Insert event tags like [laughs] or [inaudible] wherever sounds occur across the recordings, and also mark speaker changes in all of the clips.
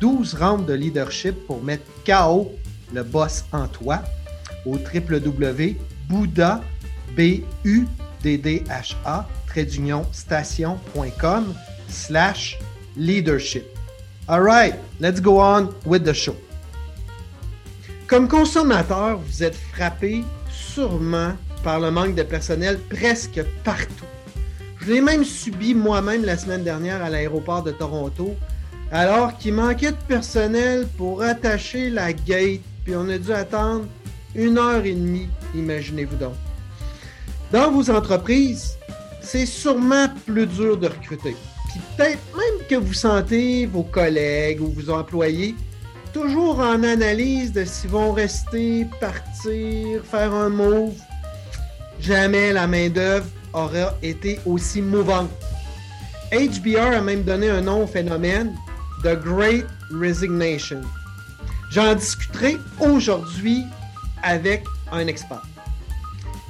Speaker 1: 12 rounds de leadership pour mettre KO le boss en toi au station.com slash leadership. All right, let's go on with the show. Comme consommateur, vous êtes frappé sûrement par le manque de personnel presque partout. Je l'ai même subi moi-même la semaine dernière à l'aéroport de Toronto, alors qu'il manquait de personnel pour attacher la gate, puis on a dû attendre une heure et demie, imaginez-vous donc. Dans vos entreprises, c'est sûrement plus dur de recruter. Puis peut-être même que vous sentez vos collègues ou vos employés toujours en analyse de s'ils vont rester, partir, faire un move. Jamais la main-d'œuvre aura été aussi mouvante. HBR a même donné un nom au phénomène, The Great Resignation. J'en discuterai aujourd'hui avec un expert.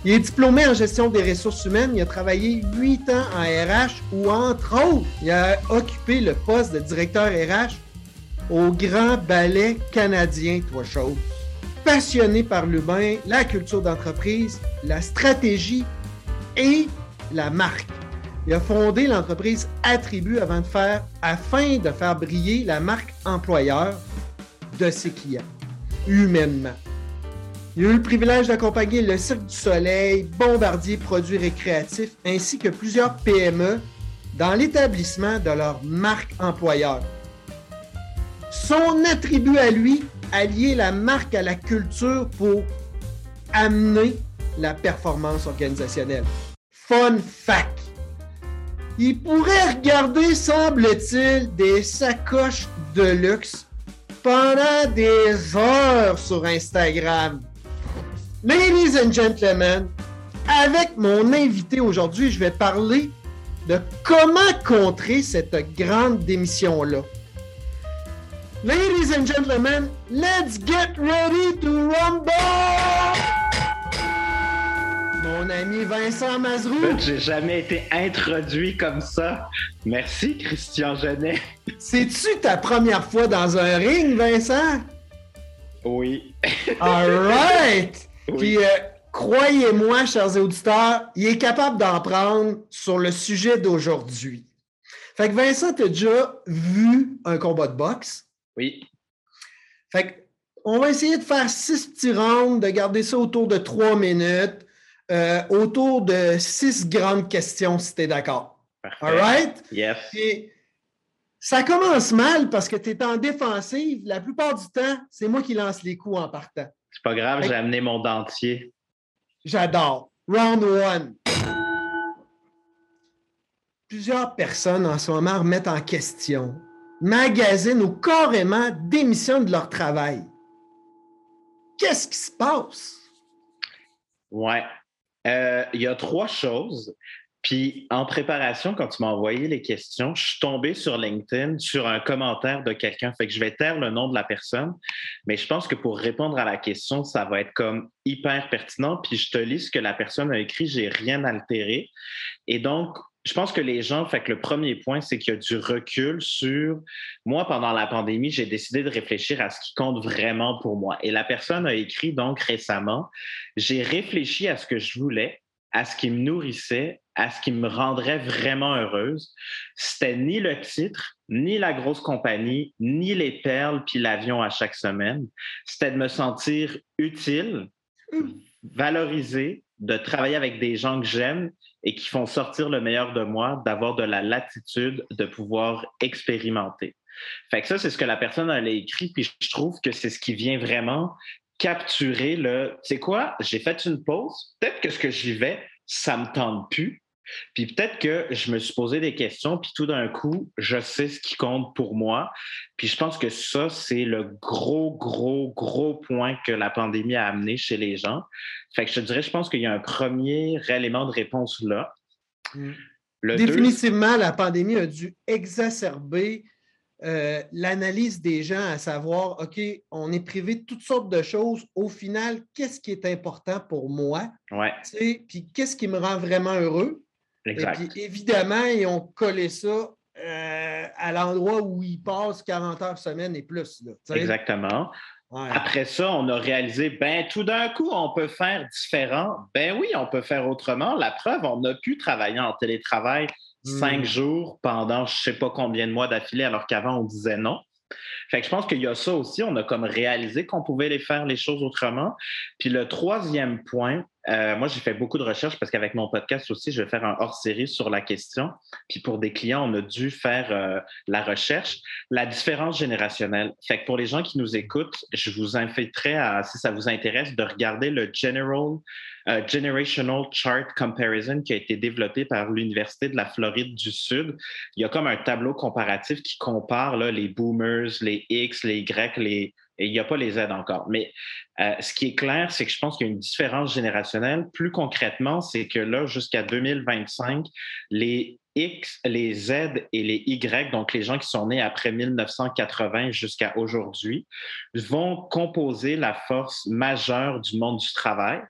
Speaker 1: Il est diplômé en gestion des ressources humaines. Il a travaillé huit ans en RH où, entre autres, il a occupé le poste de directeur RH au Grand Ballet canadien, trois choses. Passionné par l'humain, la culture d'entreprise, la stratégie et la marque. Il a fondé l'entreprise Attribut avant de faire, afin de faire briller la marque employeur de ses clients, humainement. Il a eu le privilège d'accompagner le Cirque du Soleil, Bombardier Produits Récréatifs, ainsi que plusieurs PME dans l'établissement de leur marque employeur. Son attribut à lui, allier la marque à la culture pour amener la performance organisationnelle. Fun fact. Il pourrait regarder, semble-t-il, des sacoches de luxe pendant des heures sur Instagram. Ladies and gentlemen, avec mon invité aujourd'hui, je vais parler de comment contrer cette grande démission-là. Ladies and gentlemen, let's get ready to rumble! Mon ami Vincent Mazrou.
Speaker 2: J'ai jamais été introduit comme ça. Merci, Christian Genet.
Speaker 1: C'est-tu ta première fois dans un ring, Vincent?
Speaker 2: Oui.
Speaker 1: All right! [laughs] Puis, euh, croyez-moi, chers auditeurs, il est capable d'en prendre sur le sujet d'aujourd'hui. Fait que Vincent, tu as déjà vu un combat de boxe?
Speaker 2: Oui.
Speaker 1: Fait que, on va essayer de faire six petits rounds, de garder ça autour de trois minutes, euh, autour de six grandes questions, si tu es d'accord. All right?
Speaker 2: Yes.
Speaker 1: Et ça commence mal parce que tu es en défensive. La plupart du temps, c'est moi qui lance les coups en partant.
Speaker 2: C'est pas grave, j'ai amené mon dentier.
Speaker 1: J'adore. Round one. Plusieurs personnes en ce moment remettent en question, magasinent ou carrément démissionnent de leur travail. Qu'est-ce qui se passe?
Speaker 2: Ouais. Euh, Il y a trois choses. Puis en préparation, quand tu m'as envoyé les questions, je suis tombé sur LinkedIn sur un commentaire de quelqu'un. Fait que je vais taire le nom de la personne, mais je pense que pour répondre à la question, ça va être comme hyper pertinent. Puis je te lis ce que la personne a écrit, j'ai rien altéré. Et donc, je pense que les gens, fait que le premier point, c'est qu'il y a du recul sur moi pendant la pandémie, j'ai décidé de réfléchir à ce qui compte vraiment pour moi. Et la personne a écrit donc récemment, j'ai réfléchi à ce que je voulais, à ce qui me nourrissait, à ce qui me rendrait vraiment heureuse. C'était ni le titre, ni la grosse compagnie, ni les perles puis l'avion à chaque semaine. C'était de me sentir utile, valorisé, de travailler avec des gens que j'aime et qui font sortir le meilleur de moi, d'avoir de la latitude, de pouvoir expérimenter. Fait que ça, c'est ce que la personne a écrit, puis je trouve que c'est ce qui vient vraiment capturer le. C'est quoi? J'ai fait une pause. Peut-être que ce que j'y vais, ça me tente plus. Puis peut-être que je me suis posé des questions, puis tout d'un coup, je sais ce qui compte pour moi. Puis je pense que ça, c'est le gros, gros, gros point que la pandémie a amené chez les gens. Fait que je te dirais, je pense qu'il y a un premier élément de réponse là.
Speaker 1: Définitivement, la pandémie a dû exacerber euh, l'analyse des gens à savoir, OK, on est privé de toutes sortes de choses. Au final, qu'est-ce qui est important pour moi? Puis qu'est-ce qui me rend vraiment heureux?
Speaker 2: Exact.
Speaker 1: Et puis évidemment, ils ont collé ça euh, à l'endroit où ils passent 40 heures semaine et plus.
Speaker 2: Exactement. Après ça, on a réalisé, ben tout d'un coup, on peut faire différent. Ben oui, on peut faire autrement. La preuve, on a pu travailler en télétravail cinq hmm. jours pendant je ne sais pas combien de mois d'affilée, alors qu'avant, on disait non. Fait que je pense qu'il y a ça aussi. On a comme réalisé qu'on pouvait les faire les choses autrement. Puis le troisième point, euh, moi, j'ai fait beaucoup de recherches parce qu'avec mon podcast aussi, je vais faire un hors-série sur la question. Puis pour des clients, on a dû faire euh, la recherche. La différence générationnelle. Fait que pour les gens qui nous écoutent, je vous inviterai à, si ça vous intéresse, de regarder le General euh, Generational Chart Comparison qui a été développé par l'Université de la Floride du Sud. Il y a comme un tableau comparatif qui compare les boomers, les X, les Y, les il n'y a pas les Z encore. Mais euh, ce qui est clair, c'est que je pense qu'il y a une différence générationnelle. Plus concrètement, c'est que là, jusqu'à 2025, les X, les Z et les Y, donc les gens qui sont nés après 1980 jusqu'à aujourd'hui, vont composer la force majeure du monde du travail.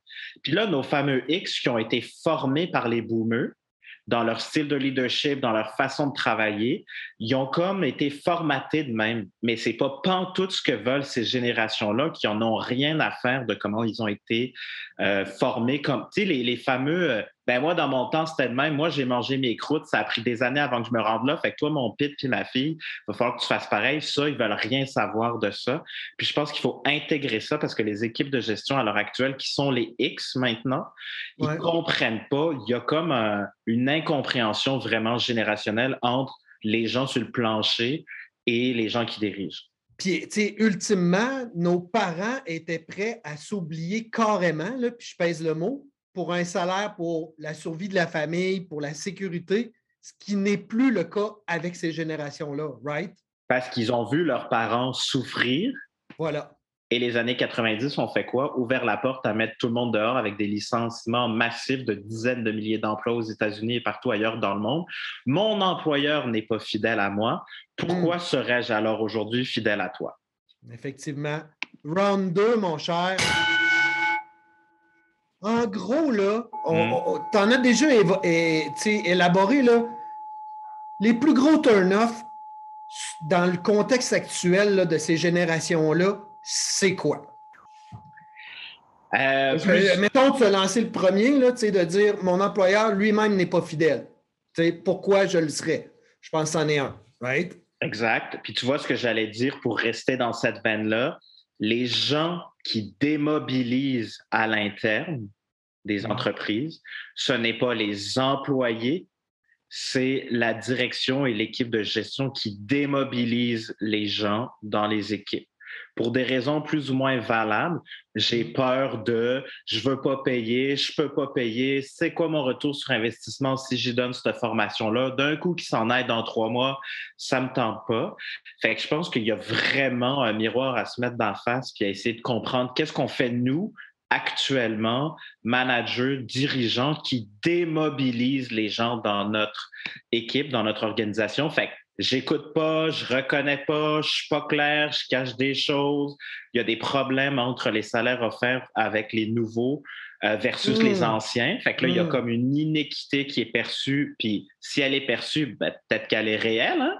Speaker 2: Puis là, nos fameux X qui ont été formés par les boomers, dans leur style de leadership, dans leur façon de travailler, ils ont comme été formatés de même. Mais c'est pas tout ce que veulent ces générations-là qui en ont rien à faire de comment ils ont été euh, formés. Comme, tu sais, les, les fameux euh, ben moi, dans mon temps, c'était de même. Moi, j'ai mangé mes croûtes. Ça a pris des années avant que je me rende là. Fait que toi, mon pit puis ma fille, il va falloir que tu fasses pareil. Ça, ils veulent rien savoir de ça. Puis je pense qu'il faut intégrer ça parce que les équipes de gestion à l'heure actuelle, qui sont les X maintenant, ils ne comprennent pas. Il y a comme une incompréhension vraiment générationnelle entre les gens sur le plancher et les gens qui dirigent.
Speaker 1: Puis, tu sais, ultimement, nos parents étaient prêts à s'oublier carrément, là, puis je pèse le mot, pour un salaire pour la survie de la famille, pour la sécurité, ce qui n'est plus le cas avec ces générations-là, right?
Speaker 2: Parce qu'ils ont vu leurs parents souffrir.
Speaker 1: Voilà.
Speaker 2: Et les années 90 ont fait quoi? Ouvert la porte à mettre tout le monde dehors avec des licenciements massifs de dizaines de milliers d'emplois aux États-Unis et partout ailleurs dans le monde. Mon employeur n'est pas fidèle à moi. Pourquoi hmm. serais-je alors aujourd'hui fidèle à toi?
Speaker 1: Effectivement. Round 2, mon cher. En gros, là, hmm. tu en as déjà élaboré, là, les plus gros turn-off dans le contexte actuel de ces générations-là, c'est quoi? Euh, mettons de se lancer le premier, là, de dire mon employeur lui-même n'est pas fidèle. pourquoi je le serais? Je pense que c'en est un, right?
Speaker 2: Exact. Puis tu vois ce que j'allais dire pour rester dans cette veine-là les gens qui démobilisent à l'interne des entreprises, ce n'est pas les employés, c'est la direction et l'équipe de gestion qui démobilisent les gens dans les équipes. Pour des raisons plus ou moins valables, j'ai mmh. peur de je veux pas payer, je peux pas payer, c'est quoi mon retour sur investissement si j'y donne cette formation-là? D'un coup qui s'en aide dans trois mois, ça me tente pas. Fait que je pense qu'il y a vraiment un miroir à se mettre d'en face puis à essayer de comprendre qu'est-ce qu'on fait nous actuellement managers, dirigeants qui démobilisent les gens dans notre équipe, dans notre organisation. Fait que j'écoute pas, je reconnais pas, je suis pas clair, je cache des choses. Il y a des problèmes entre les salaires offerts avec les nouveaux euh, versus les mmh. anciens. Fait que là, il y a mmh. comme une inéquité qui est perçue. Puis si elle est perçue, ben, peut-être qu'elle est réelle. Hein?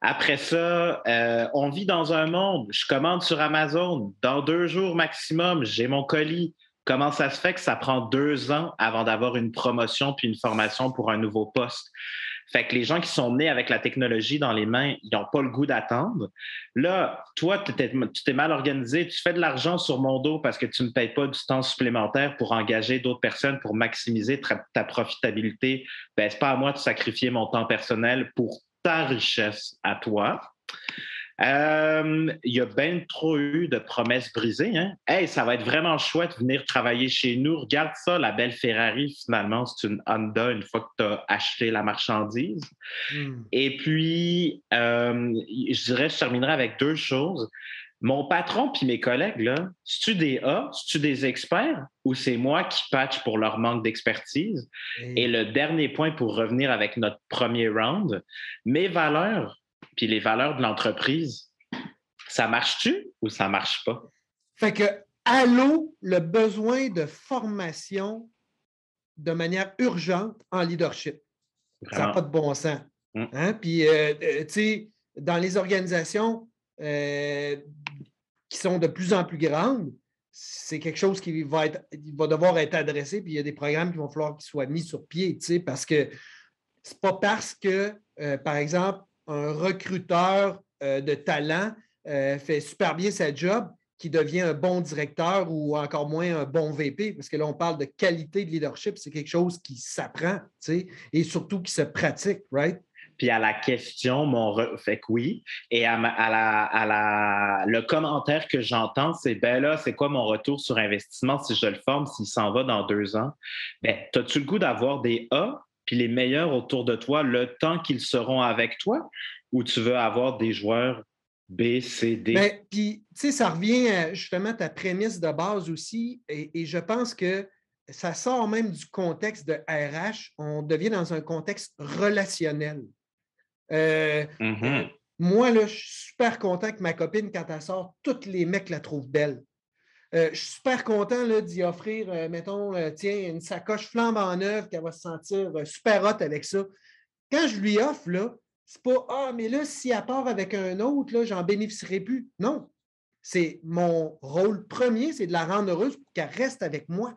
Speaker 2: Après ça, euh, on vit dans un monde, je commande sur Amazon, dans deux jours maximum, j'ai mon colis. Comment ça se fait que ça prend deux ans avant d'avoir une promotion puis une formation pour un nouveau poste? Fait que les gens qui sont nés avec la technologie dans les mains, ils n'ont pas le goût d'attendre. Là, toi, tu t'es mal organisé, tu fais de l'argent sur mon dos parce que tu ne payes pas du temps supplémentaire pour engager d'autres personnes pour maximiser ta, profitabilité. Ben, c'est pas à moi de sacrifier mon temps personnel pour ta richesse à toi. Euh, il y a bien trop eu de promesses brisées. Hein? Hey, ça va être vraiment chouette de venir travailler chez nous. Regarde ça, la belle Ferrari, finalement, c'est une Honda une fois que tu as acheté la marchandise. Hmm. Et puis, euh, je dirais, je terminerai avec deux choses. Mon patron puis mes collègues, là, c'est-tu des A, c'est-tu des experts ou c'est moi qui patch pour leur manque d'expertise? Et le dernier point pour revenir avec notre premier round, mes valeurs puis les valeurs de l'entreprise, ça marche-tu ou ça marche pas?
Speaker 1: Fait que, allô, le besoin de formation de manière urgente en leadership. Ça n'a pas de bon sens. Mm. Hein? Puis, euh, euh, tu sais, dans les organisations, euh, qui sont de plus en plus grandes, c'est quelque chose qui va, être, va devoir être adressé, puis il y a des programmes qui vont falloir qu'ils soient mis sur pied, parce que c'est pas parce que, euh, par exemple, un recruteur euh, de talent fait super bien sa job qui devient un bon directeur ou encore moins un bon VP, parce que là, on parle de qualité de leadership, c'est quelque chose qui s'apprend, et surtout qui se pratique, right?
Speaker 2: Puis à la question, mon fait que oui. Et à, la, le commentaire que j'entends, c'est ben là, c'est quoi mon retour sur investissement si je le forme, s'il s'en va dans deux ans? Ben, as-tu le goût d'avoir des A, puis les meilleurs autour de toi, le temps qu'ils seront avec toi, ou tu veux avoir des joueurs B, C, D?
Speaker 1: Ben, puis, tu sais, ça revient justement à ta prémisse de base aussi, et je pense que ça sort même du contexte de RH. On devient dans un contexte relationnel. Euh, mm-hmm. euh, moi, là, je suis super content que ma copine, quand elle sort, tous les mecs la trouvent belle. Euh, je suis super content d'y offrir, mettons, tiens, une sacoche flambant neuve qu'elle va se sentir super hot avec ça. Quand je lui offre, là, c'est pas Ah, mais là, si elle part avec un autre, là, j'en bénéficierai plus. Non. C'est mon rôle premier, c'est de la rendre heureuse pour qu'elle reste avec moi.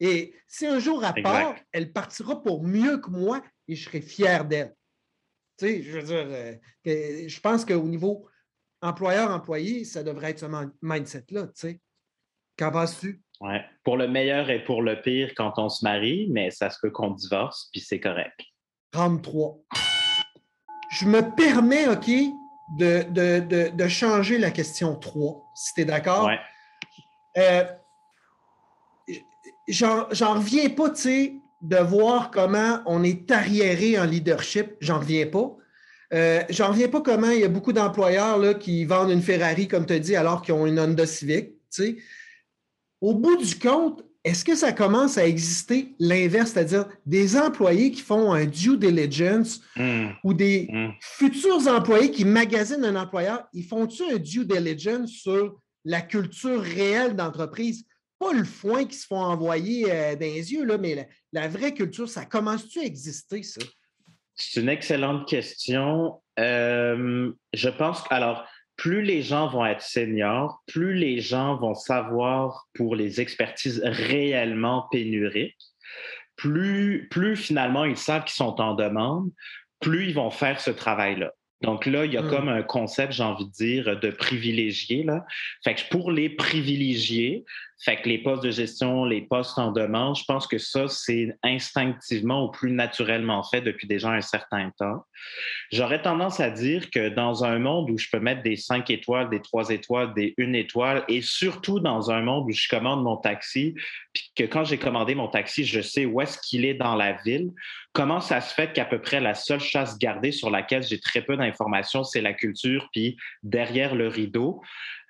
Speaker 1: Et si un jour elle part, elle partira pour mieux que moi et je serai fier d'elle. Tu sais, je veux dire, euh, je pense qu'au niveau employeur-employé, ça devrait être ce mindset-là, tu sais. Qu'en penses-tu?
Speaker 2: Ouais. Pour le meilleur et pour le pire quand on se marie, mais ça se peut qu'on divorce, puis c'est correct.
Speaker 1: 33. Je me permets, OK, de, de, changer la question 3, si tu es d'accord?
Speaker 2: Ouais.
Speaker 1: Euh, J'en reviens pas, tu sais, de voir comment on est arriéré en leadership, j'en reviens pas. Euh, j'en reviens pas comment il y a beaucoup d'employeurs qui vendent une Ferrari, comme tu as dit, alors qu'ils ont une Honda Civic. Au bout du compte, est-ce que ça commence à exister l'inverse, c'est-à-dire des employés qui font un due diligence hmm. ou des hmm. futurs employés qui magasinent un employeur, ils font-tu un due diligence sur la culture réelle d'entreprise? Pas le foin qui se font envoyer euh, dans les yeux, mais la, vraie culture, ça commence-tu à exister, ça?
Speaker 2: C'est une excellente question. Euh, je que, alors, plus les gens vont être seniors, plus les gens vont savoir pour les expertises réellement pénuriques, plus, plus finalement ils savent qu'ils sont en demande, plus ils vont faire ce travail-là. Donc là, il y a hmm. comme un concept, j'ai envie de dire, de privilégier. Là. Fait que pour les privilégier, fait que les postes de gestion, les postes en demande, je pense que ça, c'est instinctivement ou plus naturellement fait depuis déjà un certain temps. J'aurais tendance à dire que dans un monde où je peux mettre des cinq étoiles, des trois étoiles, des une étoile, et surtout dans un monde où je commande mon taxi, puis que quand j'ai commandé mon taxi, je sais où est-ce qu'il est dans la ville, comment ça se fait qu'à peu près la seule chasse gardée sur laquelle j'ai très peu d'informations, c'est la culture, puis derrière le rideau,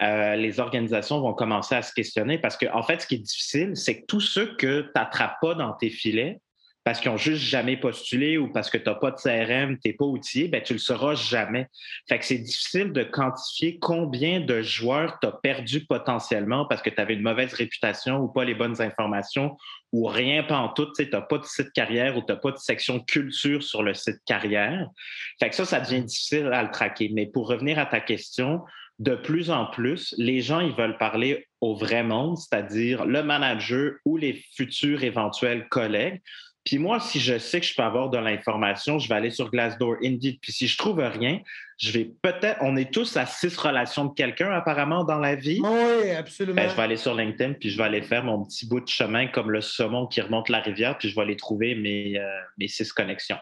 Speaker 2: euh, les organisations vont commencer à se questionner parce qu'en en fait, ce qui est difficile, c'est que tous ceux que tu n'attrapes pas dans tes filets, parce qu'ils n'ont juste jamais postulé ou parce que tu n'as pas de CRM, tu n'es pas outillé, ben, tu ne le sauras jamais. Fait que c'est difficile de quantifier combien de joueurs tu as perdu potentiellement parce que tu avais une mauvaise réputation ou pas les bonnes informations ou rien pas en tout. Tu n'as pas de site carrière ou tu n'as pas de section culture sur le site carrière. Fait que ça, ça devient difficile à le traquer. Mais pour revenir à ta question, de plus en plus, les gens, ils veulent parler au vrai monde, c'est-à-dire le manager ou les futurs éventuels collègues. Puis moi, si je sais que je peux avoir de l'information, je vais aller sur Glassdoor, Indeed. Puis si je trouve rien, je vais peut-être. On est tous à six relations de quelqu'un apparemment dans la vie.
Speaker 1: Oui, absolument.
Speaker 2: Ben, je vais aller sur LinkedIn puis je vais aller faire mon petit bout de chemin comme le saumon qui remonte la rivière puis je vais aller trouver mes, euh, mes six connexions.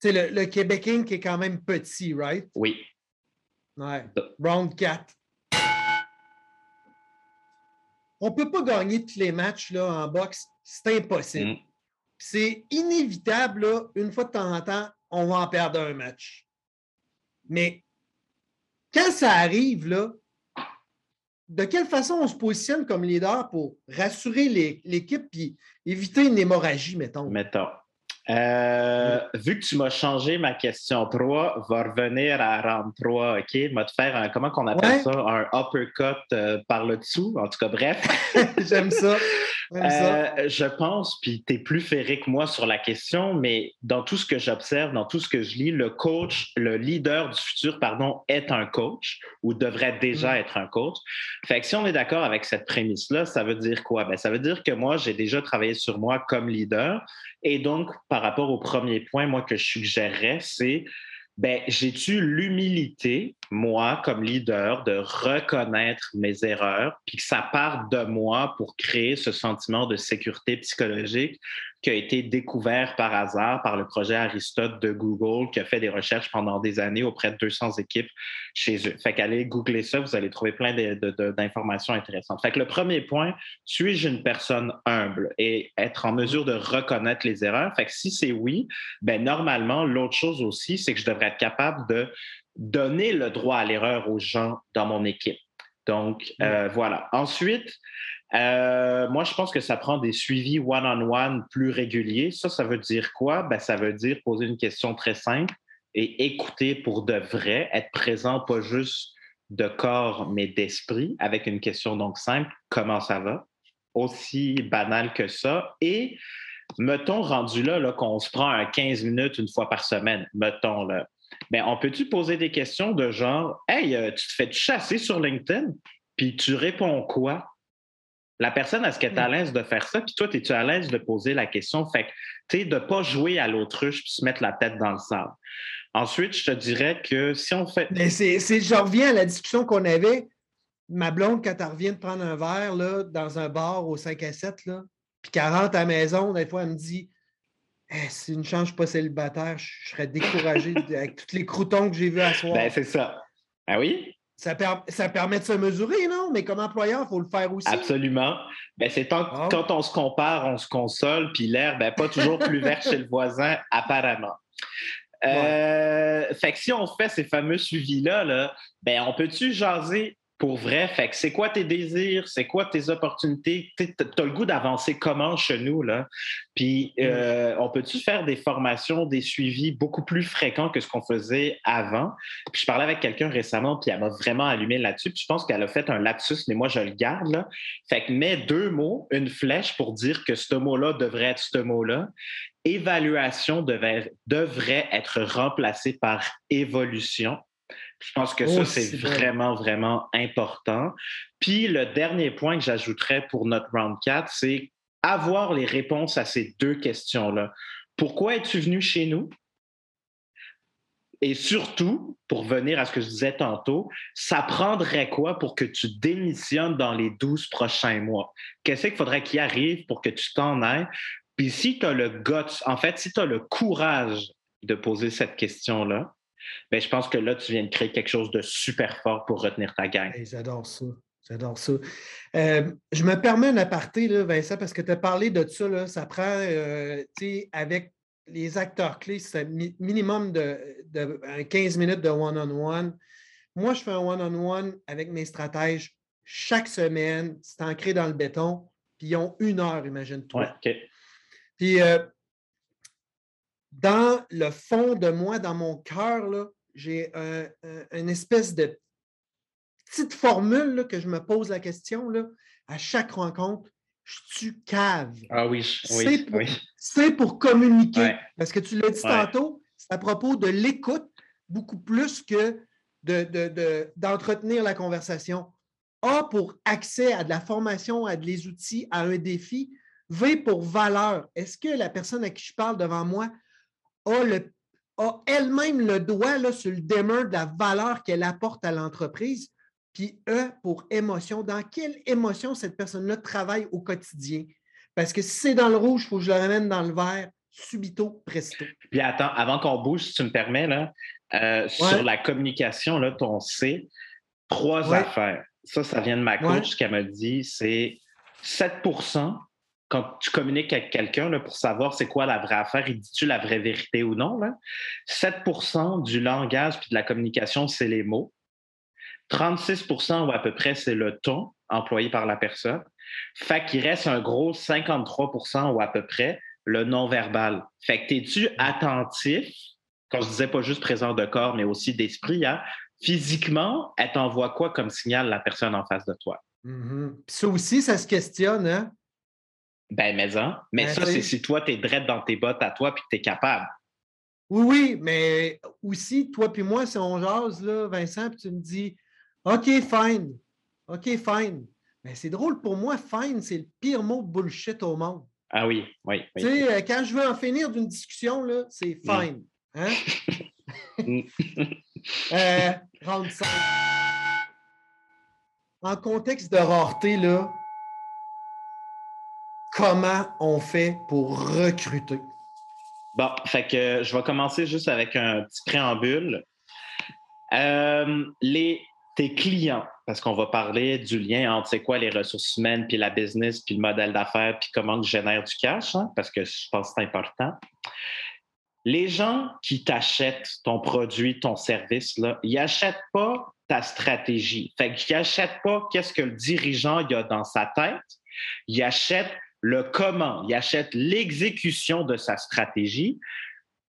Speaker 1: C'est le, le Québec qui est quand même petit, right?
Speaker 2: Oui.
Speaker 1: Ouais. Round 4. On ne peut pas gagner tous les matchs là, en boxe. C'est impossible. Mm. C'est inévitable, là, une fois de temps en temps, on va en perdre un match. Mais quand ça arrive, là, de quelle façon on se positionne comme leader pour rassurer l'équipe et éviter une hémorragie, mettons?
Speaker 2: Mettons. Euh, vu que tu m'as changé ma question 3, va revenir à round 3, OK? Va te faire un, comment qu'on appelle ça? Un uppercut euh, par le dessous. En tout cas, bref. [laughs]
Speaker 1: J'aime ça. [laughs]
Speaker 2: Euh, je pense, puis tu es plus ferré que moi sur la question, mais dans tout ce que j'observe, dans tout ce que je lis, le coach, le leader du futur, pardon, est un coach ou devrait déjà être un coach. Fait que si on est d'accord avec cette prémisse-là, ça veut dire quoi? Ben, ça veut dire que moi, j'ai déjà travaillé sur moi comme leader. Et donc, par rapport au premier point, moi, que je suggérerais, c'est ben, j'ai-tu l'humilité, moi, comme leader, de reconnaître mes erreurs, puis que ça parte de moi pour créer ce sentiment de sécurité psychologique? Qui a été découvert par hasard par le projet Aristote de Google, qui a fait des recherches pendant des années auprès de 200 équipes chez eux. Fait qu'allez googler ça, vous allez trouver plein d'informations intéressantes. Fait que le premier point, suis-je une personne humble et être en mesure de reconnaître les erreurs? Fait que si c'est oui, ben normalement, l'autre chose aussi, c'est que je devrais être capable de donner le droit à l'erreur aux gens dans mon équipe. Donc, euh, voilà. Ensuite, euh, moi, je pense que ça prend des suivis one-on-one plus réguliers. Ça, ça veut dire quoi? Ben, ça veut dire poser une question très simple et écouter pour de vrai, être présent, pas juste de corps, mais d'esprit, avec une question donc simple, comment ça va? Aussi banal que ça. Et mettons, rendu là, là qu'on se prend un 15 minutes une fois par semaine, mettons, là, ben, on peut-tu poser des questions de genre, hey, euh, tu te fais chasser sur LinkedIn, puis tu réponds quoi? La personne, est-ce qu'elle est à l'aise de faire ça? Puis toi, es-tu à l'aise de poser la question? Fait que, tu sais, de ne pas jouer à l'autruche puis se mettre la tête dans le sable. Ensuite, je te dirais que si on fait.
Speaker 1: Mais c'est, je reviens à la discussion qu'on avait. Ma blonde, quand elle revient de prendre un verre là, dans un bar au 5 à 7, là, puis qu'elle rentre à la maison, des fois, elle me dit eh, Si je suis pas célibataire, je serais découragé avec tous les croutons que j'ai vus à soir.
Speaker 2: Ben, c'est ça. Ah oui?
Speaker 1: Ça, permet de se mesurer, non? Mais comme employeur, il faut le faire aussi.
Speaker 2: Absolument. Ben, c'est ah. quand on se compare, on se console, puis l'air, ben, pas toujours plus vert chez le voisin, apparemment. Euh, fait que si on fait ces fameux suivis-là, là, ben, on peut-tu jaser pour vrai. Fait que c'est quoi tes désirs? C'est quoi tes opportunités? Tu as le goût d'avancer comment chez nous, là? Puis, mm. euh, on peut-tu faire des formations, des suivis beaucoup plus fréquents que ce qu'on faisait avant? Puis, je parlais avec quelqu'un récemment, puis elle m'a vraiment allumé là-dessus. Puis, je pense qu'elle a fait un lapsus, mais moi, je le garde, là. Fait que mets deux mots, une flèche pour dire que ce mot-là devrait être ce mot-là. Évaluation devrait, devrait être remplacé par évolution je pense que ça, c'est vraiment, vraiment important. Puis le dernier point que j'ajouterais pour notre round 4, c'est avoir les réponses à ces deux questions-là. Pourquoi es-tu venu chez nous? Et surtout, pour venir à ce que je disais tantôt, ça prendrait quoi pour que tu démissionnes dans les 12 prochains mois? Qu'est-ce qu'il faudrait qu'il arrive pour que tu t'en ailles? Puis si tu as le guts, en fait, si tu as le courage de poser cette question-là, mais je pense que là, tu viens de créer quelque chose de super fort pour retenir ta gang.
Speaker 1: J'adore ça. J'adore ça. Euh, je me permets un aparté, là, Vincent, parce que tu as parlé de ça. Là, ça prend, euh, tu sais, avec les acteurs clés, c'est un minimum de, 15 minutes de one-on-one. Moi, je fais un one-on-one avec mes stratèges chaque semaine. C'est ancré dans le béton. Puis ils ont une heure, imagine-toi. Puis euh, dans le fond de moi, dans mon cœur, j'ai une espèce de petite formule que je me pose la question là, à chaque rencontre. Je suis cave.
Speaker 2: Ah oui,
Speaker 1: c'est pour, pour, communiquer. Parce que tu l'as dit tantôt, c'est à propos de l'écoute beaucoup plus que d'entretenir de, la conversation. A pour accès à de la formation, à des outils, à un défi. V pour valeur. Est-ce que la personne à qui je parle devant moi a, elle-même le doigt là, sur le demeure de la valeur qu'elle apporte à l'entreprise. Puis E pour émotion. Dans quelle émotion cette personne-là travaille au quotidien? Parce que si c'est dans le rouge, il faut que je le ramène dans le vert subito, presto.
Speaker 2: Puis attends, avant qu'on bouge, si tu me permets, là, Euh, sur la communication, là, ton C, trois affaires. Ça, ça vient de ma coach qui m'a dit c'est 7 quand tu communiques avec quelqu'un pour savoir c'est quoi la vraie affaire, il dit-tu la vraie vérité ou non? Là? 7% du langage puis de la communication, c'est les mots. 36% ou à peu près, c'est le ton employé par la personne. Fait qu'il reste un gros 53% ou à peu près le non-verbal. Fait que es-tu attentif, quand je disais pas juste présent de corps, mais aussi d'esprit, hein? physiquement, elle t'envoie quoi comme signal la personne en face de toi?
Speaker 1: Mm-hmm. Ça aussi, ça se questionne, hein?
Speaker 2: Ben, mais, hein? mais ben, ça, c'est si toi, tu es drette dans tes bottes à toi puis que tu es capable.
Speaker 1: Oui, oui, mais aussi, toi puis moi, si on jase, là, Vincent, puis tu me dis OK, fine. OK, fine. Mais c'est drôle pour moi, fine, c'est le pire mot bullshit au monde.
Speaker 2: Ah oui, oui.
Speaker 1: Tu sais, euh, quand je veux en finir d'une discussion, là, c'est mm. fine. Hein? [laughs] euh, En contexte de rareté, là, comment on fait pour recruter?
Speaker 2: Bon, fait que je vais commencer juste avec un petit préambule. Euh, les tes clients, parce qu'on va parler du lien entre c'est quoi les ressources humaines, puis la business, puis le modèle d'affaires, puis comment tu génères du cash, hein, parce que je pense que c'est important. Les gens qui t'achètent ton produit, ton service, là, ils n'achètent pas ta stratégie. Fait qu'ils n'achètent pas qu'est-ce que le dirigeant a dans sa tête. Ils achètent le comment, ils achètent l'exécution de sa stratégie.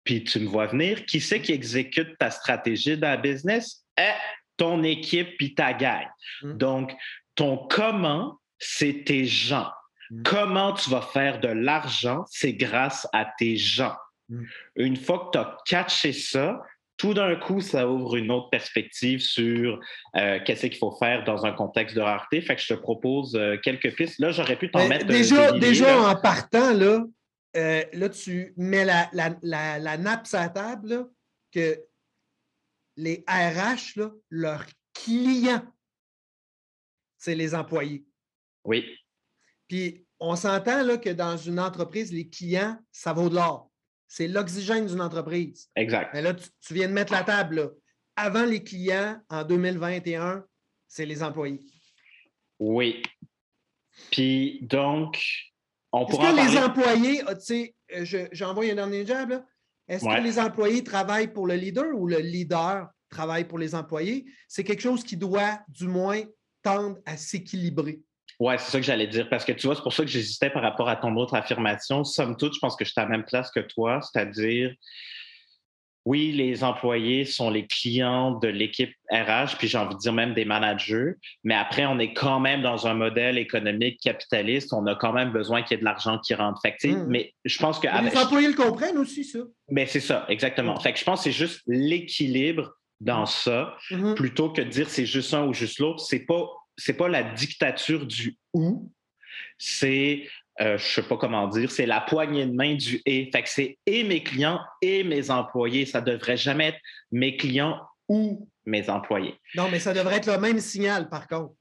Speaker 2: Puis tu me vois venir, qui c'est qui exécute ta stratégie dans la business? Eh, ton équipe puis ta gang. Mm. Donc, ton comment, c'est tes gens. Mm. Comment tu vas faire de l'argent, c'est grâce à tes gens. Mm. Une fois que tu as catché ça, tout d'un coup, ça ouvre une autre perspective sur euh, qu'est-ce qu'il faut faire dans un contexte de rareté. Fait que je te propose euh, quelques pistes. Là, j'aurais pu t'en mettre.
Speaker 1: Euh, déjà, déjà en partant, là, là, tu mets la, la, nappe sur la table, que les RH, là, leurs clients, c'est les employés.
Speaker 2: Oui.
Speaker 1: Puis on s'entend là, que dans une entreprise, les clients, ça vaut de l'or. C'est l'oxygène d'une entreprise.
Speaker 2: Exact.
Speaker 1: Mais là, tu, viens de mettre la table. Avant les clients, en 2021, c'est les employés.
Speaker 2: Oui. Puis donc, on
Speaker 1: pourra. Est-ce que les employés, ah, tu sais, euh, j'envoie un dernier job, là. Est-ce que les employés travaillent pour le leader ou le leader travaille pour les employés? C'est quelque chose qui doit, du moins, tendre à s'équilibrer.
Speaker 2: Oui, c'est ça que j'allais dire. Parce que tu vois, c'est pour ça que j'hésitais par rapport à ton autre affirmation. Somme toute, je pense que je suis à la même place que toi, c'est-à-dire oui, les employés sont les clients de l'équipe RH, puis j'ai envie de dire même des managers, mais après, on est quand même dans un modèle économique capitaliste. On a quand même besoin qu'il y ait de l'argent qui rentre. Fait mmh. Mais je pense que.
Speaker 1: les employés le comprennent aussi, ça.
Speaker 2: Mais c'est ça, exactement. Mmh. Fait que je pense que c'est juste l'équilibre dans mmh. ça, plutôt que de dire c'est juste un ou juste l'autre. C'est pas, c'est pas la dictature du ou, c'est euh, je ne sais pas comment dire, c'est la poignée de main du et. Fait que c'est et mes clients et mes employés. Ça devrait jamais être mes clients ou mes employés.
Speaker 1: Non, mais ça devrait être le même signal, par contre.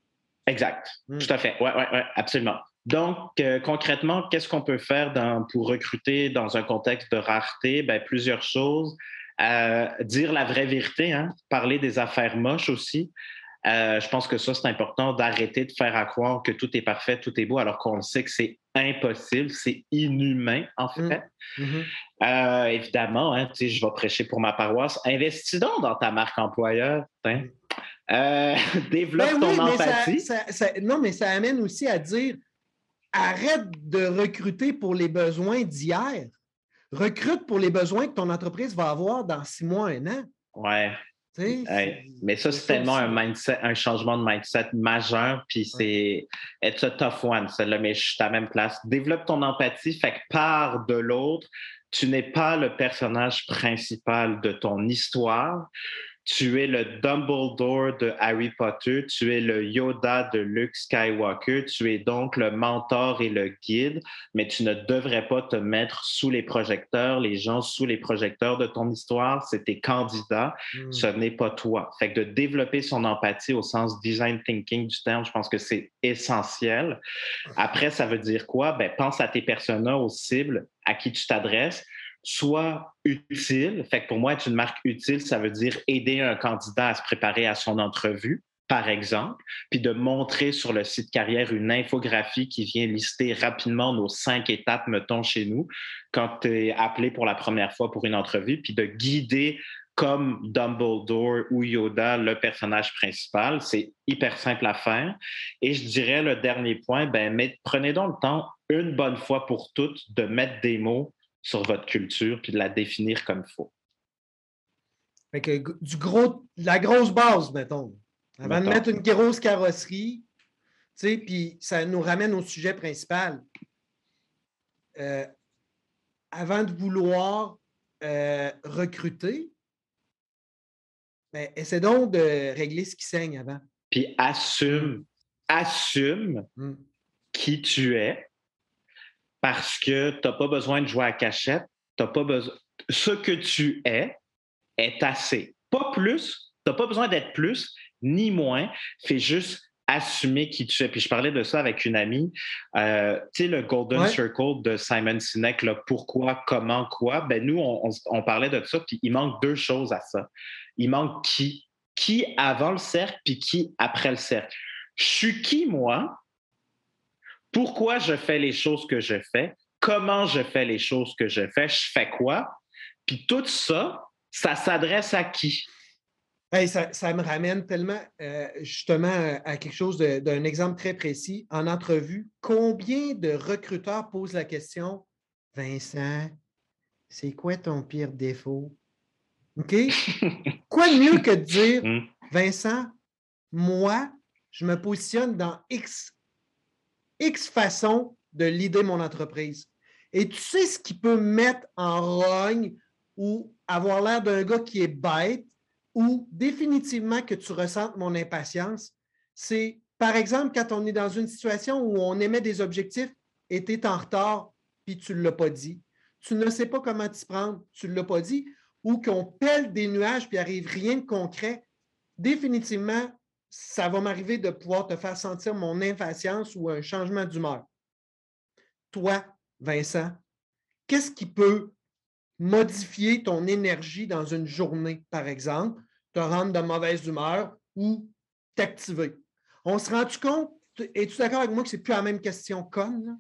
Speaker 2: Exact. Hmm. Tout à fait. Oui, oui, oui, absolument. Donc, euh, concrètement, qu'est-ce qu'on peut faire pour recruter dans un contexte de rareté? Ben, plusieurs choses. Euh, dire la vraie vérité, hein? parler des affaires moches aussi. Euh, je pense que ça, c'est important d'arrêter de faire à croire que tout est parfait, tout est beau, alors qu'on sait que c'est impossible, c'est inhumain, en mmh. fait. Mmh euh, évidemment, hein, je vais prêcher pour ma paroisse. Investis donc dans ta marque employeur. Hein. Euh, [laughs] développe ben ton empathie.
Speaker 1: non, mais ça amène aussi à dire arrête de recruter pour les besoins d'hier. Recrute pour les besoins que ton entreprise va avoir dans six mois, un an.
Speaker 2: Ouais mais ça, c'est tellement un mindset, un changement de mindset majeur, puis c'est être a tough one, celle-là, mais je suis à la même place. Développe ton empathie, fait que part de l'autre. Tu n'es pas le personnage principal de ton histoire tu es le Dumbledore de Harry Potter, tu es le Yoda de Luke Skywalker, tu es donc le mentor et le guide, mais tu ne devrais pas te mettre sous les projecteurs, les gens sous les projecteurs de ton histoire, c'est tes candidats, hmm. ce n'est pas toi. Fait que de développer son empathie au sens design thinking du terme, je pense que c'est essentiel. Après, ça veut dire quoi? Ben, pense à tes personas, aux cibles à qui tu t'adresses soit utile. Fait que pour moi, être une marque utile, ça veut dire aider un candidat à se préparer à son entrevue, par exemple, puis de montrer sur le site carrière une infographie qui vient lister rapidement nos cinq étapes, mettons, chez nous, quand tu es appelé pour la première fois pour une entrevue, puis de guider comme Dumbledore ou Yoda, le personnage principal. C'est hyper simple à faire. Et je dirais le dernier point, ben, prenez donc le temps, une bonne fois pour toutes, de mettre des mots sur votre culture puis de la définir comme il faut.
Speaker 1: Fait que du gros, la grosse base, mettons. Avant de mettre une grosse carrosserie, puis ça nous ramène au sujet principal. Euh, avant de vouloir euh, recruter, ben, essaie donc de régler ce qui saigne avant.
Speaker 2: Puis assume, assume hmm. qui tu es parce que tu n'as pas besoin de jouer à cachette. T'as pas besoin. Ce que tu es est assez. Pas plus. Tu n'as pas besoin d'être plus ni moins. Fais juste assumer qui tu es. Puis je parlais de ça avec une amie. Euh, tu sais, le Golden Circle de Simon Sinek, là, pourquoi, comment, quoi. Ben nous, on, parlait de ça, puis il manque deux choses à ça. Il manque qui? Qui avant le cercle, puis qui après le cercle? Je suis qui, moi? Pourquoi je fais les choses que je fais? Comment je fais les choses que je fais? Je fais quoi? Puis tout ça, ça s'adresse à qui?
Speaker 1: ça, me ramène tellement euh, justement à quelque chose d'un exemple très précis. En entrevue, combien de recruteurs posent la question Vincent, c'est quoi ton pire défaut? OK? [laughs] quoi de mieux que de dire hmm. Vincent, moi, je me positionne dans X, X façon de l'idée mon entreprise. Et tu sais ce qui peut mettre en rogne ou avoir l'air d'un gars qui est bête ou définitivement que tu ressentes mon impatience, c'est par exemple quand on est dans une situation où on émet des objectifs et tu es en retard puis tu ne l'as pas dit. Tu ne sais pas comment t'y prendre, tu ne l'as pas dit, ou qu'on pèle des nuages puis arrive rien de concret. Définitivement, ça va m'arriver de pouvoir te faire sentir mon impatience ou un changement d'humeur. Toi, Vincent, qu'est-ce qui peut modifier ton énergie dans une journée, par exemple, te rendre de mauvaise humeur ou t'activer? On se rend-tu compte, es-tu d'accord avec moi que c'est plus la même question conne?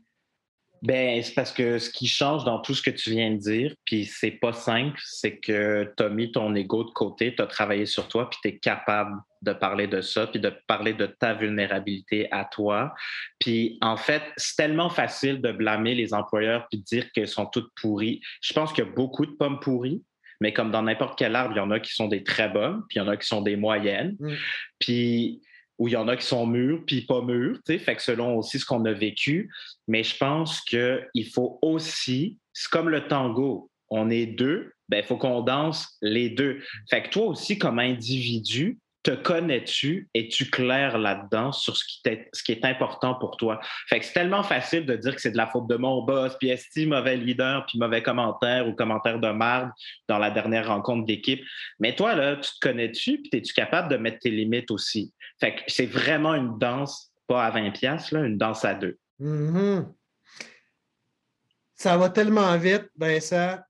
Speaker 2: Ben, c'est parce que ce qui change dans tout ce que tu viens de dire, puis c'est pas simple, c'est que tu as mis ton ego de côté, tu as travaillé sur toi, puis tu es capable de parler de ça, puis de parler de ta vulnérabilité à toi. Puis en fait, c'est tellement facile de blâmer les employeurs puis de dire qu'elles sont toutes pourries. Je pense qu'il y a beaucoup de pommes pourries, mais comme dans n'importe quel arbre, il y en a qui sont des très bonnes, puis il y en a qui sont des moyennes. Mm. Puis où il y en a qui sont mûrs puis pas mûrs, tu sais, fait que selon aussi ce qu'on a vécu. Mais je pense qu'il faut aussi, c'est comme le tango, on est deux, ben il faut qu'on danse les deux. Fait que toi aussi, comme individu, te connais-tu? Es-tu clair là-dedans sur ce qui, est important pour toi? Fait que c'est tellement facile de dire que c'est de la faute de mon boss, puis esti, mauvais leader, puis mauvais commentaire ou commentaire de marde dans la dernière rencontre d'équipe. Mais toi, là, tu te connais-tu? Puis es-tu capable de mettre tes limites aussi? Fait que c'est vraiment une danse, pas à 20 pièces une danse à deux.
Speaker 1: Mm-hmm. Ça va tellement vite, ben ça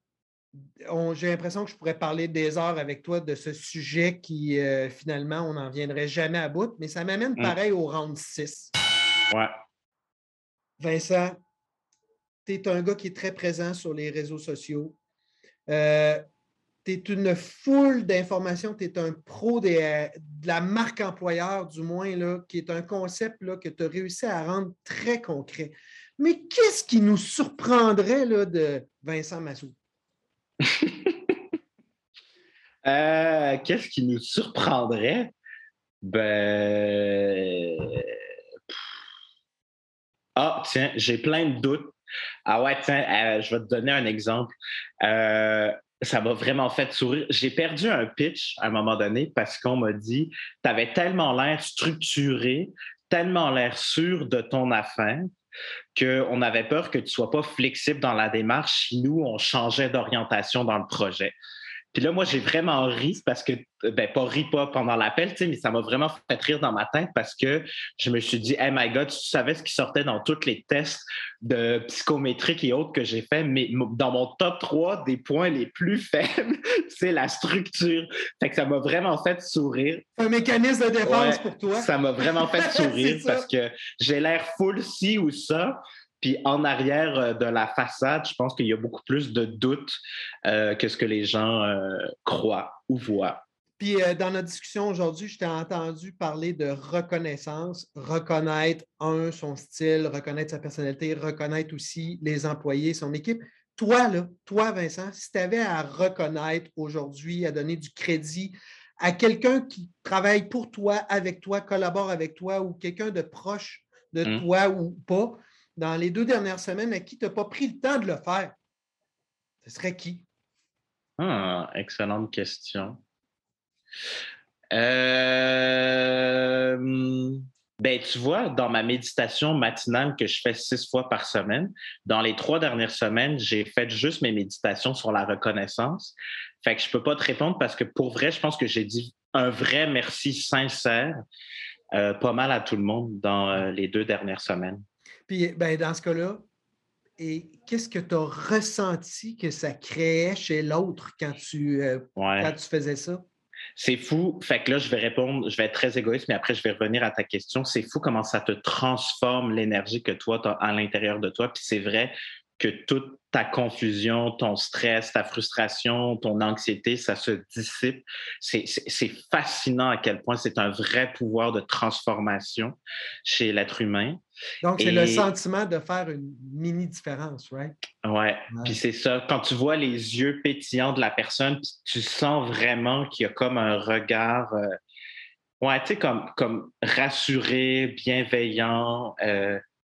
Speaker 1: j'ai l'impression que je pourrais parler des heures avec toi de ce sujet qui, euh, finalement, on n'en viendrait jamais à bout, mais ça m'amène mm. pareil au round 6.
Speaker 2: Ouais.
Speaker 1: Vincent, tu es un gars qui est très présent sur les réseaux sociaux. Euh, tu es une foule d'informations, tu es un pro de la marque employeur, du moins, là, qui est un concept là, que tu as réussi à rendre très concret. Mais qu'est-ce qui nous surprendrait là, de Vincent Massou? [laughs]
Speaker 2: Euh, qu'est-ce qui nous surprendrait? Ben. Ah, tiens, j'ai plein de doutes. Ah ouais, tiens, euh, je vais te donner un exemple. Euh, ça m'a vraiment fait sourire. J'ai perdu un pitch à un moment donné parce qu'on m'a dit Tu avais tellement l'air structuré, tellement l'air sûr de ton affaire qu'on avait peur que tu ne sois pas flexible dans la démarche si nous, on changeait d'orientation dans le projet. Puis là, moi, j'ai vraiment ri parce que, ben, pas ri pas pendant l'appel, tu sais, mais ça m'a vraiment fait rire dans ma tête parce que je me suis dit, hey my God, tu savais ce qui sortait dans tous les tests de psychométrique et autres que j'ai fait, mais dans mon top 3 des points les plus [laughs] faibles, c'est la structure. Fait que ça m'a vraiment fait sourire.
Speaker 1: Un mécanisme de défense pour toi.
Speaker 2: Ça m'a vraiment fait [laughs] sourire parce que j'ai l'air full ci ou ça. Puis en arrière euh, de la façade, je pense qu'il y a beaucoup plus de doutes euh, que ce que les gens euh, croient ou voient.
Speaker 1: Puis dans notre discussion aujourd'hui, je t'ai entendu parler de reconnaissance, reconnaître, un, son style, reconnaître sa personnalité, reconnaître aussi les employés, son équipe. Toi, là, toi, Vincent, si tu avais à reconnaître aujourd'hui, à donner du crédit à quelqu'un qui travaille pour toi, avec toi, collabore avec toi ou quelqu'un de proche de mmh. toi ou pas, dans les deux dernières semaines à qui tu n'as pas pris le temps de le faire, ce serait qui?
Speaker 2: Ah, excellente question. Euh, ben, tu vois, dans ma méditation matinale que je fais six fois par semaine, dans les trois dernières semaines, j'ai fait juste mes méditations sur la reconnaissance. Fait que je ne peux pas te répondre parce que pour vrai, je pense que j'ai dit un vrai merci sincère euh, pas mal à tout le monde dans euh, les deux dernières semaines.
Speaker 1: Puis, ben, dans ce cas-là, et qu'est-ce que tu as ressenti que ça créait chez l'autre quand, tu, euh, quand tu faisais ça?
Speaker 2: C'est fou. Fait que là, je vais répondre, je vais être très égoïste, mais après, je vais revenir à ta question. C'est fou comment ça te transforme l'énergie que toi, tu as à l'intérieur de toi. Puis c'est vrai que toute ta confusion, ton stress, ta frustration, ton anxiété, ça se dissipe. C'est fascinant à quel point c'est un vrai pouvoir de transformation chez l'être humain.
Speaker 1: Donc, c'est le sentiment de faire une mini différence, right?
Speaker 2: Ouais. Puis c'est ça. Quand tu vois les yeux pétillants de la personne, tu sens vraiment qu'il y a comme un regard. Euh, ouais, tu sais, comme, comme rassuré, bienveillant. Euh,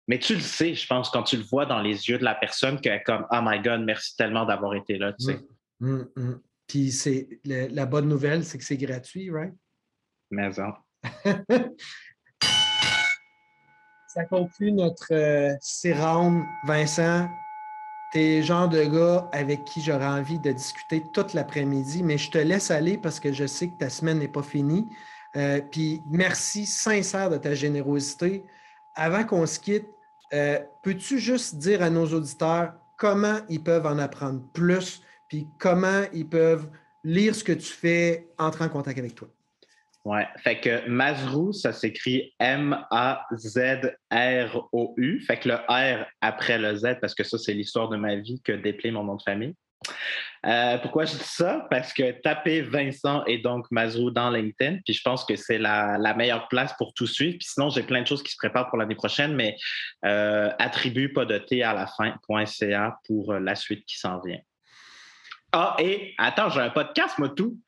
Speaker 2: mais tu le sais, je pense, quand tu le vois dans les yeux de la personne, que comme Oh my God, merci tellement d'avoir été là. Tu sais.
Speaker 1: Hum, hum, hum. Puis c'est la bonne nouvelle, c'est que c'est gratuit, right?
Speaker 2: Mais ça. [laughs]
Speaker 1: conclut notre euh, Vincent, tu es le genre de gars avec qui j'aurais envie de discuter toute l'après-midi, mais je te laisse aller parce que je sais que ta semaine n'est pas finie. Euh, puis merci sincère de ta générosité. Avant qu'on se quitte, euh, peux-tu juste dire à nos auditeurs comment ils peuvent en apprendre plus, puis comment ils peuvent lire ce que tu fais, entrer en contact avec toi?
Speaker 2: Oui, fait que Mazrou, ça s'écrit M-A-Z-R-O-U. Fait que le R après le Z, parce que ça, c'est l'histoire de ma vie que déplaît mon nom de famille. Euh, pourquoi je dis ça? Parce que taper Vincent et donc Mazrou dans LinkedIn, puis je pense que c'est la, meilleure place pour tout suivre. Puis sinon, j'ai plein de choses qui se préparent pour l'année prochaine, mais euh, attribue pas de T à la fin.ca pour euh, la suite qui s'en vient. Ah, et attends, j'ai un podcast, moi, tout.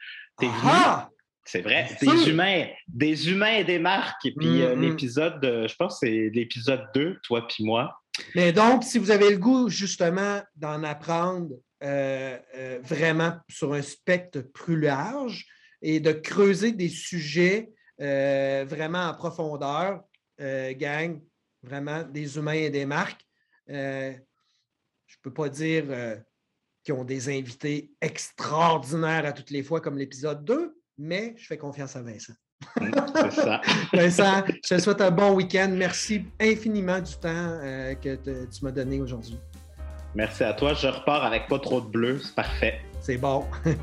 Speaker 2: Ah! C'est vrai, des humains, des humains et des marques. Et puis mm-hmm. l'épisode, je pense que c'est l'épisode 2, toi puis moi.
Speaker 1: Mais donc, si vous avez le goût justement d'en apprendre euh, euh, vraiment sur un spectre plus large et de creuser des sujets euh, vraiment en profondeur, gang, vraiment des humains et des marques. je ne peux pas dire qu'ils ont des invités extraordinaires à toutes les fois comme l'épisode 2, mais je fais confiance à Vincent. Ça. [laughs] Vincent, je te souhaite un bon week-end. Merci infiniment du temps que tu m'as donné aujourd'hui.
Speaker 2: Merci à toi. Je repars avec pas trop de bleu. C'est parfait.
Speaker 1: C'est bon. [laughs]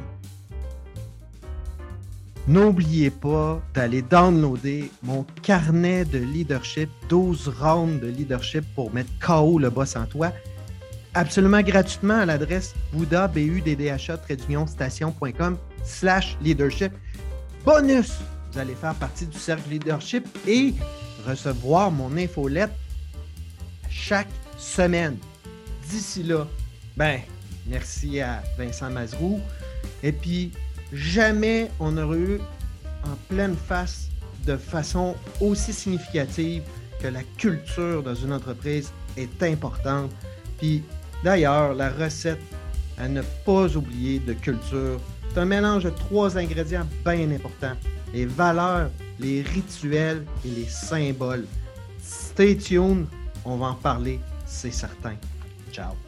Speaker 1: N'oubliez pas d'aller downloader mon carnet de leadership, 12 rounds de leadership pour mettre KO le boss en toi, absolument gratuitement à l'adresse bouddha, station.com slash leadership. Bonus! Vous allez faire partie du cercle leadership et recevoir mon infolette chaque semaine d'ici là, ben, merci à Vincent Mazrou. Et puis, jamais on aurait eu en pleine face de façon aussi significative que la culture dans une entreprise est importante. Puis, d'ailleurs, la recette à ne pas oublier de culture, c'est un mélange de trois ingrédients bien importants. Les valeurs, les rituels et les symboles. Stay tuned, on va en parler, c'est certain. Ciao.